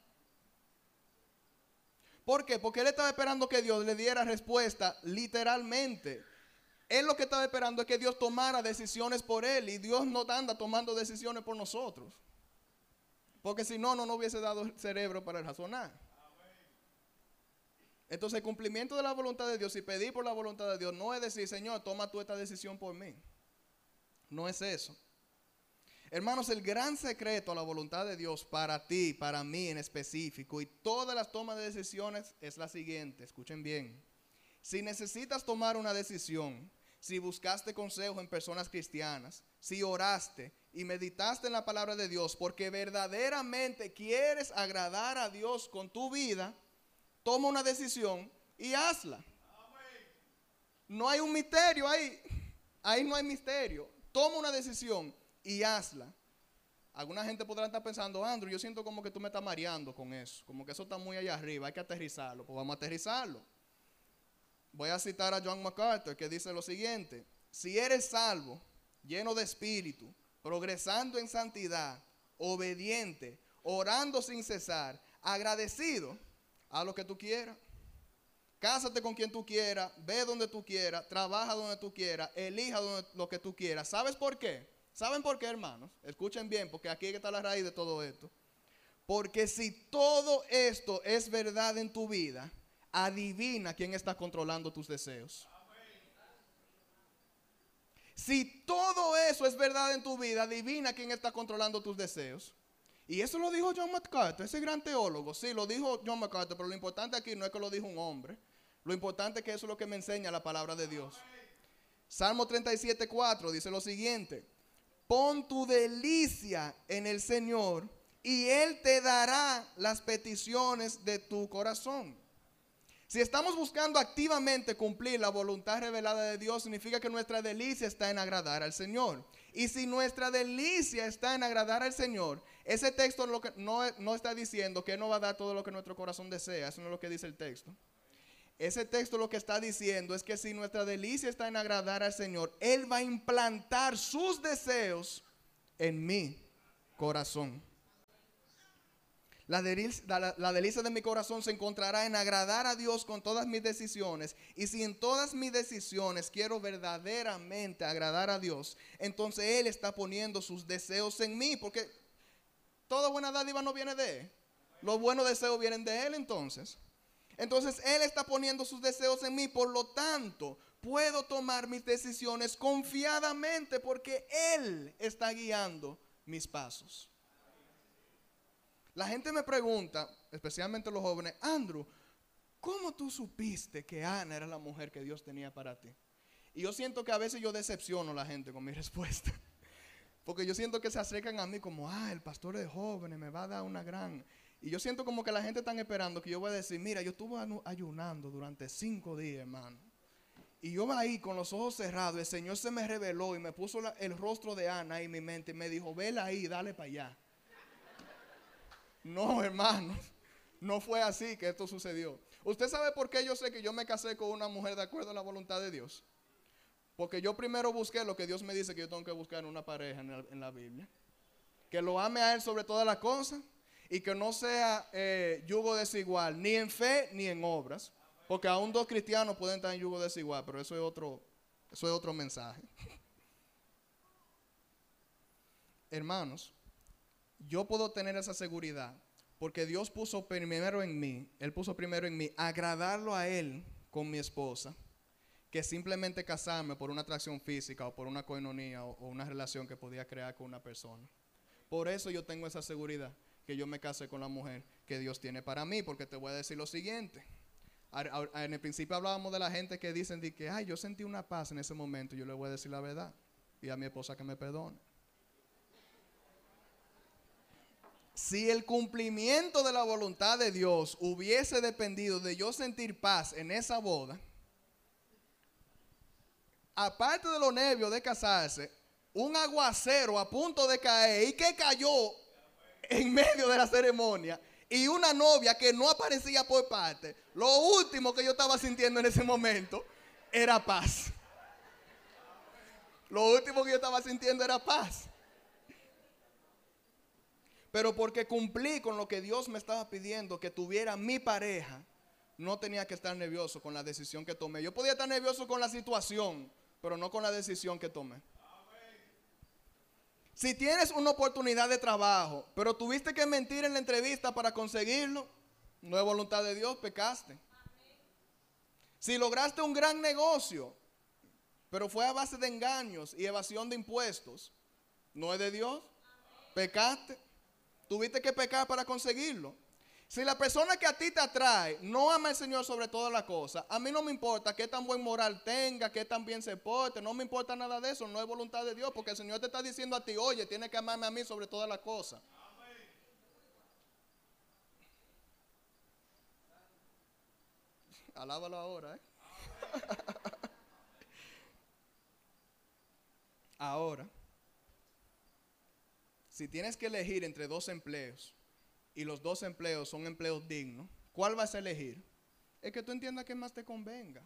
¿Por qué? Porque él estaba esperando que Dios le diera respuesta literalmente. Él lo que estaba esperando es que Dios tomara decisiones por él y Dios no anda tomando decisiones por nosotros. Porque si no, no nos hubiese dado cerebro para razonar. Entonces el cumplimiento de la voluntad de Dios y pedir por la voluntad de Dios no es decir, Señor, toma tú esta decisión por mí. No es eso. Hermanos, el gran secreto a la voluntad de Dios para ti, para mí en específico y todas las tomas de decisiones es la siguiente. Escuchen bien. Si necesitas tomar una decisión, si buscaste consejo en personas cristianas, si oraste y meditaste en la palabra de Dios porque verdaderamente quieres agradar a Dios con tu vida, toma una decisión y hazla. No hay un misterio ahí. Ahí no hay misterio. Toma una decisión y hazla. Alguna gente podrá estar pensando, Andrew, yo siento como que tú me estás mareando con eso. Como que eso está muy allá arriba, hay que aterrizarlo. Pues vamos a aterrizarlo. Voy a citar a John MacArthur que dice lo siguiente. Si eres salvo, lleno de espíritu, progresando en santidad, obediente, orando sin cesar, agradecido, Haz lo que tú quieras. Cásate con quien tú quieras, ve donde tú quieras, trabaja donde tú quieras, elija lo que tú quieras. ¿Sabes por qué? ¿Saben por qué, hermanos? Escuchen bien, porque aquí está la raíz de todo esto. Porque si todo esto es verdad en tu vida, adivina quién está controlando tus deseos. Si todo eso es verdad en tu vida, adivina quién está controlando tus deseos. Y eso lo dijo John MacArthur, ese gran teólogo. Sí, lo dijo John MacArthur, pero lo importante aquí no es que lo dijo un hombre. Lo importante es que eso es lo que me enseña la palabra de Dios. Salmo 37, 4 dice lo siguiente. Pon tu delicia en el Señor y Él te dará las peticiones de tu corazón. Si estamos buscando activamente cumplir la voluntad revelada de Dios, significa que nuestra delicia está en agradar al Señor. Y si nuestra delicia está en agradar al Señor, ese texto lo que, no, no está diciendo que no va a dar todo lo que nuestro corazón desea, eso no es lo que dice el texto. Ese texto lo que está diciendo es que si nuestra delicia está en agradar al Señor, Él va a implantar sus deseos en mi corazón. La delicia, de mi corazón se encontrará en agradar a Dios con todas mis decisiones. Y si en todas mis decisiones quiero verdaderamente agradar a Dios, entonces Él está poniendo sus deseos en mí. Porque toda buena dádiva no viene de Él. Los buenos deseos vienen de Él entonces. Entonces Él está poniendo sus deseos en mí. Por lo tanto, puedo tomar mis decisiones confiadamente porque Él está guiando mis pasos. La gente me pregunta, especialmente los jóvenes, Andrew, ¿cómo tú supiste que Ana era la mujer que Dios tenía para ti? Y yo siento que a veces yo decepciono a la gente con mi [LAUGHS] respuesta. Porque yo siento que se acercan a mí como, ah, el pastor es joven, me va a dar una gran... Y yo siento como que la gente está esperando que yo voy a decir, mira, yo estuve ayunando durante cinco días, hermano. Y yo ahí con los ojos cerrados, el Señor se me reveló y me puso el rostro de Ana en mi mente y me dijo, vela ahí, dale para allá. No, hermanos, no fue así que esto sucedió. ¿Usted sabe por qué yo sé que yo me casé con una mujer de acuerdo a la voluntad de Dios? Porque yo primero busqué lo que Dios me dice que yo tengo que buscar en una pareja en, la Biblia. Que lo ame a Él sobre todas las cosas y que no sea eh, yugo desigual, ni en fe ni en obras. Porque aún dos cristianos pueden estar en yugo desigual, pero eso es otro, eso es otro mensaje. [LAUGHS] Hermanos, yo puedo tener esa seguridad porque Dios puso primero en mí, Él puso primero en mí agradarlo a Él con mi esposa, que simplemente casarme por una atracción física o por una coinonía o, una relación que podía crear con una persona. Por eso yo tengo esa seguridad que yo me casé con la mujer que Dios tiene para mí, porque te voy a decir lo siguiente. En el principio hablábamos de la gente que dicen que, ay, yo sentí una paz en ese momento, yo le voy a decir la verdad. Y a mi esposa que me perdone. Si el cumplimiento de la voluntad de Dios hubiese dependido de yo sentir paz en esa boda, aparte de los nervios de casarse, un aguacero a punto de caer y que cayó en medio de la ceremonia y una novia que no aparecía por parte, lo último que yo estaba sintiendo en ese momento era paz. Lo último que yo estaba sintiendo era paz. Pero porque cumplí con lo que Dios me estaba pidiendo, que tuviera mi pareja, no tenía que estar nervioso con la decisión que tomé. Yo podía estar nervioso con la situación, pero no con la decisión que tomé. Si tienes una oportunidad de trabajo, pero tuviste que mentir en la entrevista para conseguirlo, no es voluntad de Dios, pecaste. Si lograste un gran negocio, pero fue a base de engaños y evasión de impuestos, no es de Dios, pecaste. Tuviste que pecar para conseguirlo. Si la persona que a ti te atrae no ama al Señor sobre todas las cosas, a mí no me importa qué tan buen moral tenga, qué tan bien se porte, no me importa nada de eso, no es voluntad de Dios, porque el Señor te está diciendo a ti, oye, tienes que amarme a mí sobre todas las cosas. Alábalo ahora, ¿eh? [LAUGHS] ahora, si tienes que elegir entre dos empleos y los dos empleos son empleos dignos, ¿cuál vas a elegir? Es que tú entiendas que más te convenga.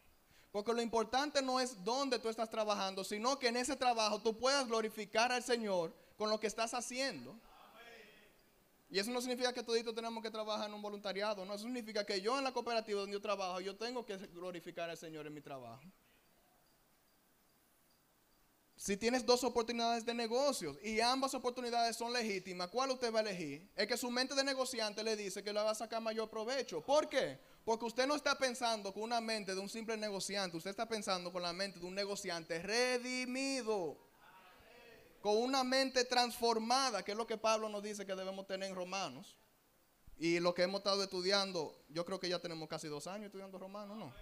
Porque lo importante no es dónde tú estás trabajando, sino que en ese trabajo tú puedas glorificar al Señor con lo que estás haciendo. Y eso no significa que toditos tenemos que trabajar en un voluntariado, no, eso significa que yo en la cooperativa donde yo trabajo, yo tengo que glorificar al Señor en mi trabajo. Si tienes dos oportunidades de negocios y ambas oportunidades son legítimas, ¿cuál usted va a elegir? Es que su mente de negociante le dice que le va a sacar mayor provecho. ¿Por qué? Porque usted no está pensando con una mente de un simple negociante, usted está pensando con la mente de un negociante redimido. Con una mente transformada, que es lo que Pablo nos dice que debemos tener en Romanos. Y lo que hemos estado estudiando, yo creo que ya tenemos casi dos años estudiando Romanos, ¿no?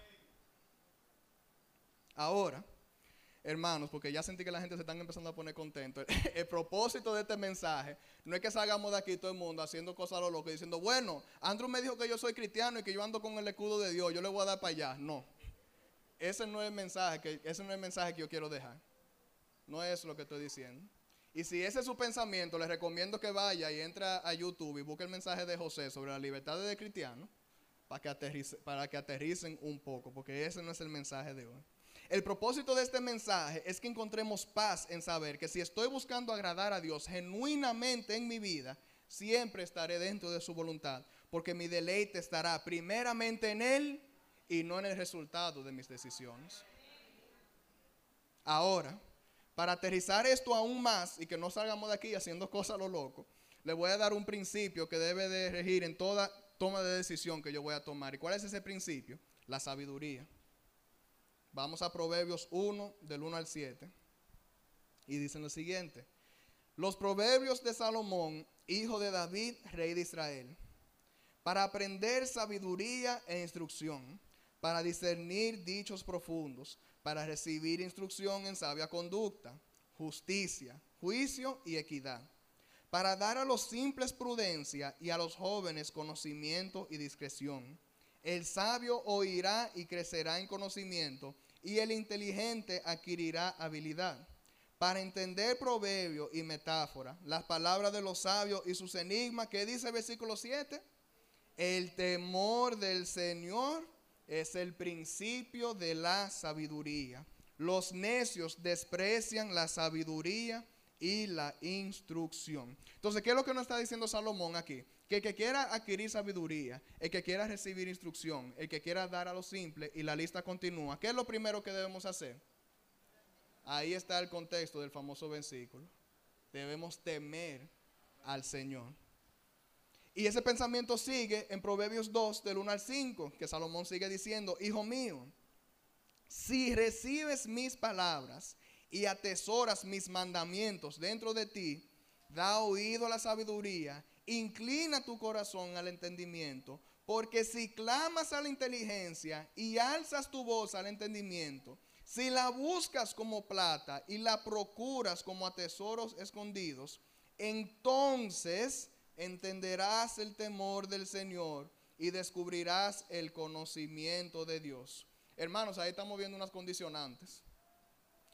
Ahora, hermanos, porque ya sentí que la gente se están empezando a poner contento. [LAUGHS] El propósito de este mensaje no es que salgamos de aquí todo el mundo haciendo cosas a lo loco, diciendo, bueno, Andrew me dijo que yo soy cristiano y que yo ando con el escudo de Dios, yo le voy a dar para allá. No. Ese no es el mensaje que, ese no es el mensaje que yo quiero dejar. No es lo que estoy diciendo. Y si ese es su pensamiento, les recomiendo que vaya y entre a YouTube y busque el mensaje de José sobre la libertad de cristiano para que, aterrice, para que aterricen un poco, porque ese no es el mensaje de hoy. El propósito de este mensaje es que encontremos paz en saber que si estoy buscando agradar a Dios genuinamente en mi vida, siempre estaré dentro de su voluntad, porque mi deleite estará primeramente en Él y no en el resultado de mis decisiones. Ahora, para aterrizar esto aún más y que no salgamos de aquí haciendo cosas a lo loco, le voy a dar un principio que debe de regir en toda toma de decisión que yo voy a tomar. ¿Y cuál es ese principio? La sabiduría. Vamos a Proverbios 1, del 1 al 7. Y dicen lo siguiente. Los proverbios de Salomón, hijo de David, rey de Israel, para aprender sabiduría e instrucción, para discernir dichos profundos, para recibir instrucción en sabia conducta, justicia, juicio y equidad, para dar a los simples prudencia y a los jóvenes conocimiento y discreción. El sabio oirá y crecerá en conocimiento, y el inteligente adquirirá habilidad. Para entender proverbio y metáfora, las palabras de los sabios y sus enigmas, ¿qué dice el versículo 7? El temor del Señor es el principio de la sabiduría. Los necios desprecian la sabiduría y la instrucción. Entonces, ¿qué es lo que nos está diciendo Salomón aquí? Que el que quiera adquirir sabiduría, el que quiera recibir instrucción, el que quiera dar a lo simple y la lista continúa, ¿qué es lo primero que debemos hacer? Ahí está el contexto del famoso versículo. Debemos temer al Señor. Y ese pensamiento sigue en Proverbios 2, del 1 al 5, que Salomón sigue diciendo, Hijo mío, si recibes mis palabras y atesoras mis mandamientos dentro de ti, da oído a la sabiduría inclina tu corazón al entendimiento, porque si clamas a la inteligencia y alzas tu voz al entendimiento, si la buscas como plata y la procuras como a tesoros escondidos, entonces entenderás el temor del Señor y descubrirás el conocimiento de Dios. Hermanos, ahí estamos viendo unas condicionantes.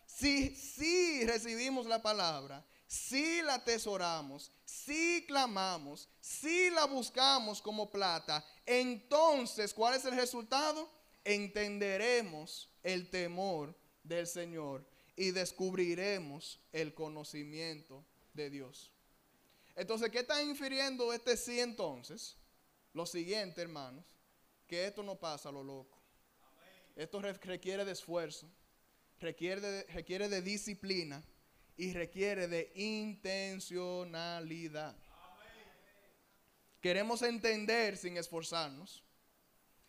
Si, si recibimos la palabra si la atesoramos, si clamamos, si la buscamos como plata, entonces, ¿cuál es el resultado? Entenderemos el temor del Señor y descubriremos el conocimiento de Dios. Entonces, ¿qué está infiriendo este sí entonces? Lo siguiente, hermanos, que esto no pasa a lo loco. Esto requiere de esfuerzo, requiere de, requiere de disciplina y requiere de intencionalidad. Queremos entender sin esforzarnos.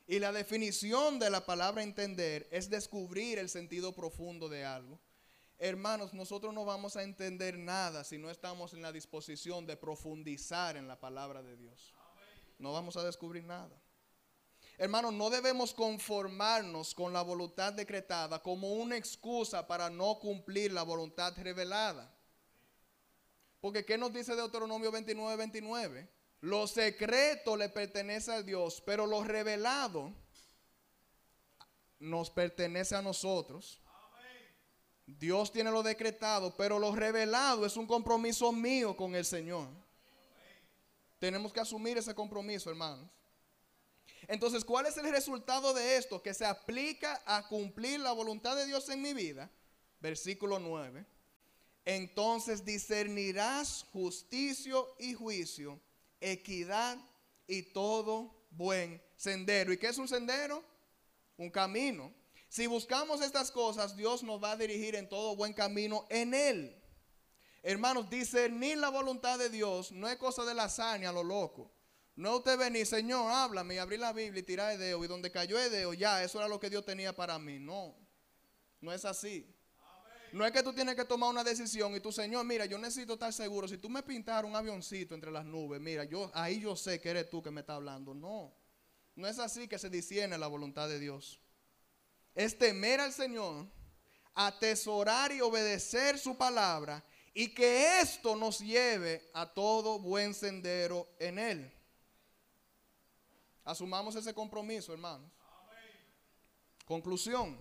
Y la definición de la palabra entender es descubrir el sentido profundo de algo. Hermanos, nosotros no vamos a entender nada si no estamos en la disposición de profundizar en la palabra de Dios. No vamos a descubrir nada. Hermanos, no debemos conformarnos con la voluntad decretada como una excusa para no cumplir la voluntad revelada. Porque ¿qué nos dice Deuteronomio 29, 29? Lo secreto le pertenece a Dios, pero lo revelado nos pertenece a nosotros. Dios tiene lo decretado, pero lo revelado es un compromiso mío con el Señor. Tenemos que asumir ese compromiso, hermanos. Entonces, ¿cuál es el resultado de esto? Que se aplica a cumplir la voluntad de Dios en mi vida. Versículo 9. Entonces discernirás justicia y juicio, equidad y todo buen sendero. ¿Y qué es un sendero? Un camino. Si buscamos estas cosas, Dios nos va a dirigir en todo buen camino en Él. Hermanos, discernir la voluntad de Dios no es cosa de la hazaña, lo loco. No usted venir, Señor, háblame y abrir la Biblia y tirar dedo. Y donde cayó dedo, ya, eso era lo que Dios tenía para mí. No, no es así. No es que tú tienes que tomar una decisión y tú, Señor, mira, yo necesito estar seguro. Si tú me pintaras un avioncito entre las nubes, mira, yo ahí yo sé que eres tú que me está hablando. No, no es así que se discierne la voluntad de Dios. Es temer al Señor, atesorar y obedecer su palabra y que esto nos lleve a todo buen sendero en Él. Asumamos ese compromiso, hermanos. Conclusión.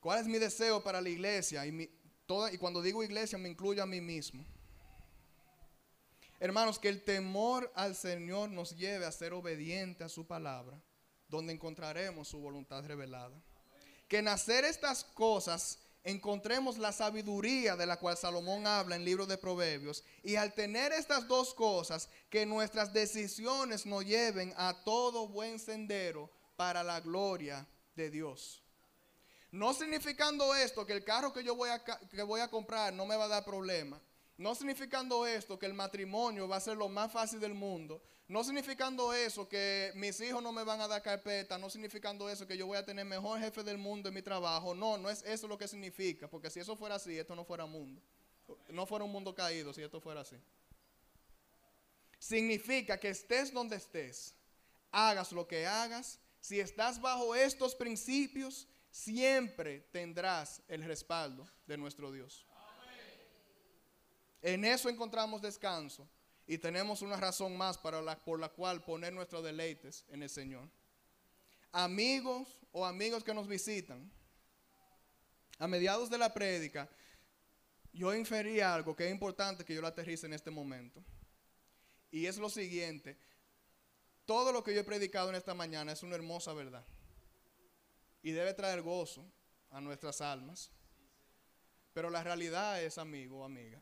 ¿Cuál es mi deseo para la iglesia? Y, toda, y cuando digo iglesia me incluyo a mí mismo. Hermanos, que el temor al Señor nos lleve a ser obediente a su palabra, donde encontraremos su voluntad revelada. Que nacer estas cosas encontremos la sabiduría de la cual Salomón habla en el libro de Proverbios. Y al tener estas dos cosas, que nuestras decisiones nos lleven a todo buen sendero para la gloria de Dios. No significando esto que el carro que yo voy a, que voy a comprar no me va a dar problema. No significando esto que el matrimonio va a ser lo más fácil del mundo. No significando eso que mis hijos no me van a dar carpeta. No significando eso que yo voy a tener mejor jefe del mundo en mi trabajo. No, no es eso lo que significa. Porque si eso fuera así, esto no fuera mundo. No fuera un mundo caído si esto fuera así. Significa que estés donde estés, hagas lo que hagas. Si estás bajo estos principios, siempre tendrás el respaldo de nuestro Dios. En eso encontramos descanso y tenemos una razón más para la, por la cual poner nuestros deleites en el Señor. Amigos o amigos que nos visitan, a mediados de la prédica, yo inferí algo que es importante que yo lo aterrice en este momento. Y es lo siguiente, todo lo que yo he predicado en esta mañana es una hermosa verdad. Y debe traer gozo a nuestras almas. Pero la realidad es, amigo o amiga,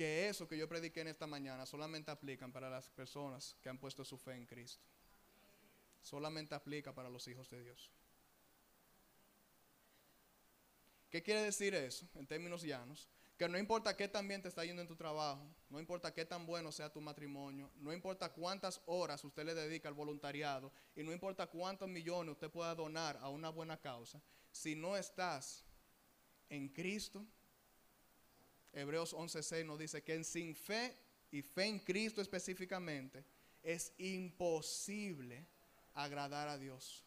que eso que yo prediqué en esta mañana solamente aplican para las personas que han puesto su fe en Cristo. Solamente aplica para los hijos de Dios. ¿Qué quiere decir eso en términos llanos? Que no importa qué tan bien te está yendo en tu trabajo, no importa qué tan bueno sea tu matrimonio, no importa cuántas horas usted le dedica al voluntariado y no importa cuántos millones usted pueda donar a una buena causa, si no estás en Cristo, Hebreos 11:6 nos dice que sin fe y fe en Cristo específicamente es imposible agradar a Dios.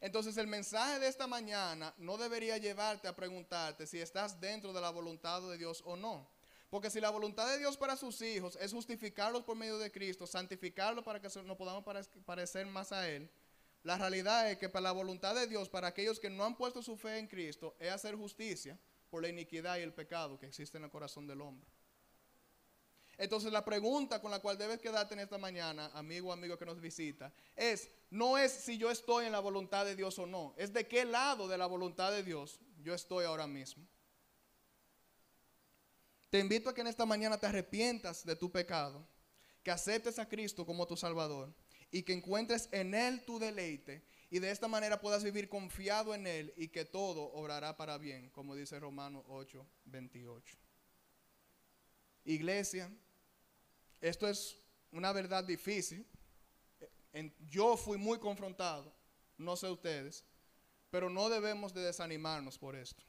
Entonces el mensaje de esta mañana no debería llevarte a preguntarte si estás dentro de la voluntad de Dios o no. Porque si la voluntad de Dios para sus hijos es justificarlos por medio de Cristo, santificarlos para que nos podamos parecer más a Él, la realidad es que para la voluntad de Dios, para aquellos que no han puesto su fe en Cristo, es hacer justicia por la iniquidad y el pecado que existe en el corazón del hombre. Entonces la pregunta con la cual debes quedarte en esta mañana, amigo o amigo que nos visita, es, no es si yo estoy en la voluntad de Dios o no, es de qué lado de la voluntad de Dios yo estoy ahora mismo. Te invito a que en esta mañana te arrepientas de tu pecado, que aceptes a Cristo como tu Salvador y que encuentres en Él tu deleite y de esta manera puedas vivir confiado en Él y que todo obrará para bien, como dice Romanos 8, 28. Iglesia, esto es una verdad difícil. yo fui muy confrontado, no sé ustedes, pero no debemos de desanimarnos por esto.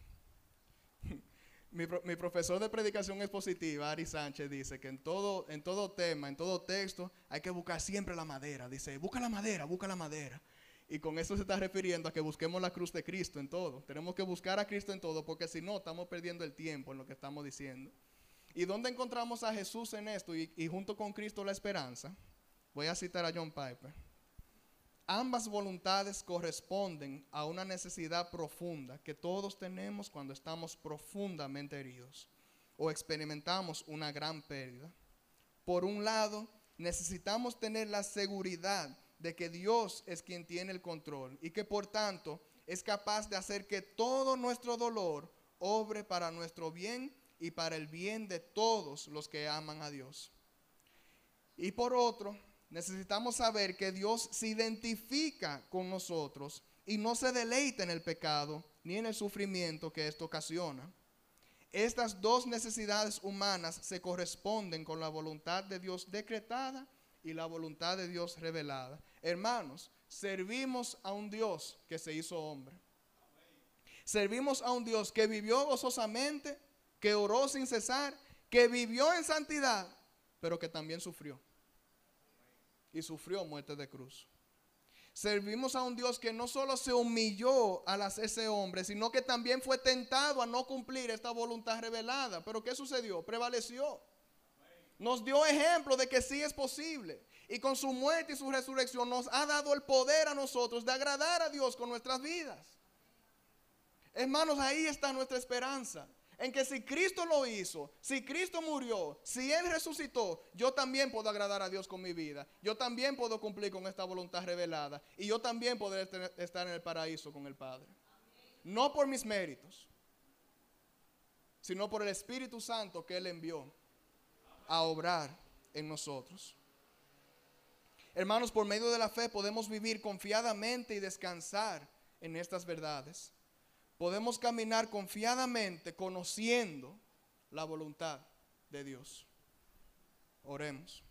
[LAUGHS] mi, mi, profesor de predicación expositiva, Ari Sánchez, dice que en todo, en todo tema, en todo texto, hay que buscar siempre la madera. Dice, busca la madera, busca la madera. Y con eso se está refiriendo a que busquemos la cruz de Cristo en todo. Tenemos que buscar a Cristo en todo porque si no estamos perdiendo el tiempo en lo que estamos diciendo. ¿Y dónde encontramos a Jesús en esto y, y junto con Cristo la esperanza? Voy a citar a John Piper. Ambas voluntades corresponden a una necesidad profunda que todos tenemos cuando estamos profundamente heridos o experimentamos una gran pérdida. Por un lado, necesitamos tener la seguridad de que Dios es quien tiene el control y que por tanto es capaz de hacer que todo nuestro dolor obre para nuestro bien y para el bien de todos los que aman a Dios. Y por otro, necesitamos saber que Dios se identifica con nosotros y no se deleita en el pecado ni en el sufrimiento que esto ocasiona. Estas dos necesidades humanas se corresponden con la voluntad de Dios decretada y la voluntad de Dios revelada. Hermanos, servimos a un Dios que se hizo hombre. Servimos a un Dios que vivió gozosamente, que oró sin cesar, que vivió en santidad, pero que también sufrió. Y sufrió muerte de cruz. Servimos a un Dios que no solo se humilló al hacerse hombre, sino que también fue tentado a no cumplir esta voluntad revelada. Pero ¿qué sucedió? Prevaleció. Nos dio ejemplo de que sí es posible. Y con su muerte y su resurrección nos ha dado el poder a nosotros de agradar a Dios con nuestras vidas. Hermanos, ahí está nuestra esperanza. En que si Cristo lo hizo, si Cristo murió, si Él resucitó, yo también puedo agradar a Dios con mi vida. Yo también puedo cumplir con esta voluntad revelada. Y yo también puedo estar en el paraíso con el Padre. no por mis méritos, sino por el Espíritu Santo que Él envió a obrar en nosotros. Hermanos, por medio de la fe podemos vivir confiadamente y descansar en estas verdades. Podemos caminar confiadamente conociendo la voluntad de Dios. Oremos.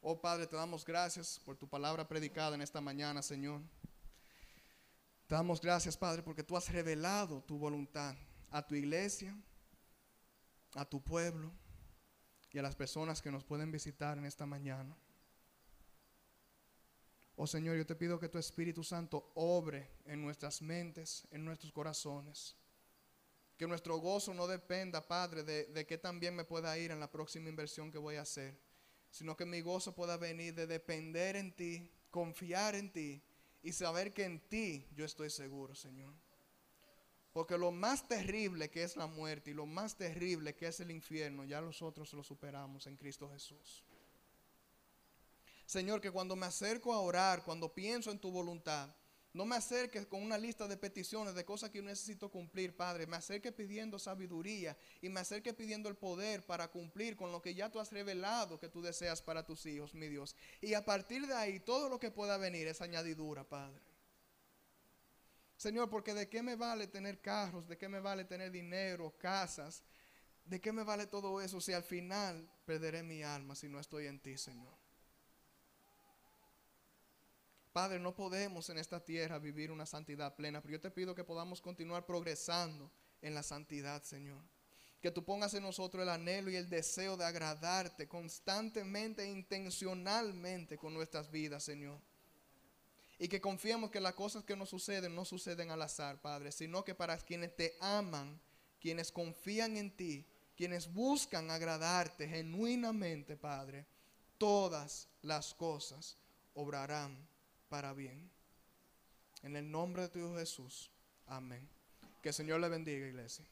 Oh Padre, te damos gracias por tu palabra predicada en esta mañana, Señor. Te damos gracias, Padre, porque tú has revelado tu voluntad a tu iglesia, a tu pueblo y a las personas que nos pueden visitar en esta mañana. Oh Señor, yo te pido que tu Espíritu Santo obre en nuestras mentes, en nuestros corazones. Que nuestro gozo no dependa, Padre, de, de qué tan bien me pueda ir en la próxima inversión que voy a hacer, sino que mi gozo pueda venir de depender en ti, confiar en ti y saber que en ti yo estoy seguro, Señor. Porque lo más terrible que es la muerte y lo más terrible que es el infierno, ya nosotros lo superamos en Cristo Jesús. Señor, que cuando me acerco a orar, cuando pienso en tu voluntad, no me acerques con una lista de peticiones, de cosas que yo necesito cumplir, Padre. Me acerque pidiendo sabiduría y me acerque pidiendo el poder para cumplir con lo que ya tú has revelado que tú deseas para tus hijos, mi Dios. Y a partir de ahí, todo lo que pueda venir es añadidura, Padre. Señor, porque de qué me vale tener carros, de qué me vale tener dinero, casas, de qué me vale todo eso si al final perderé mi alma si no estoy en ti, Señor. Padre, no podemos en esta tierra vivir una santidad plena, pero yo te pido que podamos continuar progresando en la santidad, Señor. Que tú pongas en nosotros el anhelo y el deseo de agradarte constantemente e intencionalmente con nuestras vidas, Señor. Y que confiemos que las cosas que nos suceden no suceden al azar, Padre, sino que para quienes te aman, quienes confían en ti, quienes buscan agradarte genuinamente, Padre, todas las cosas obrarán para bien. En el nombre de tu Jesús. Amén. Que el Señor le bendiga, iglesia.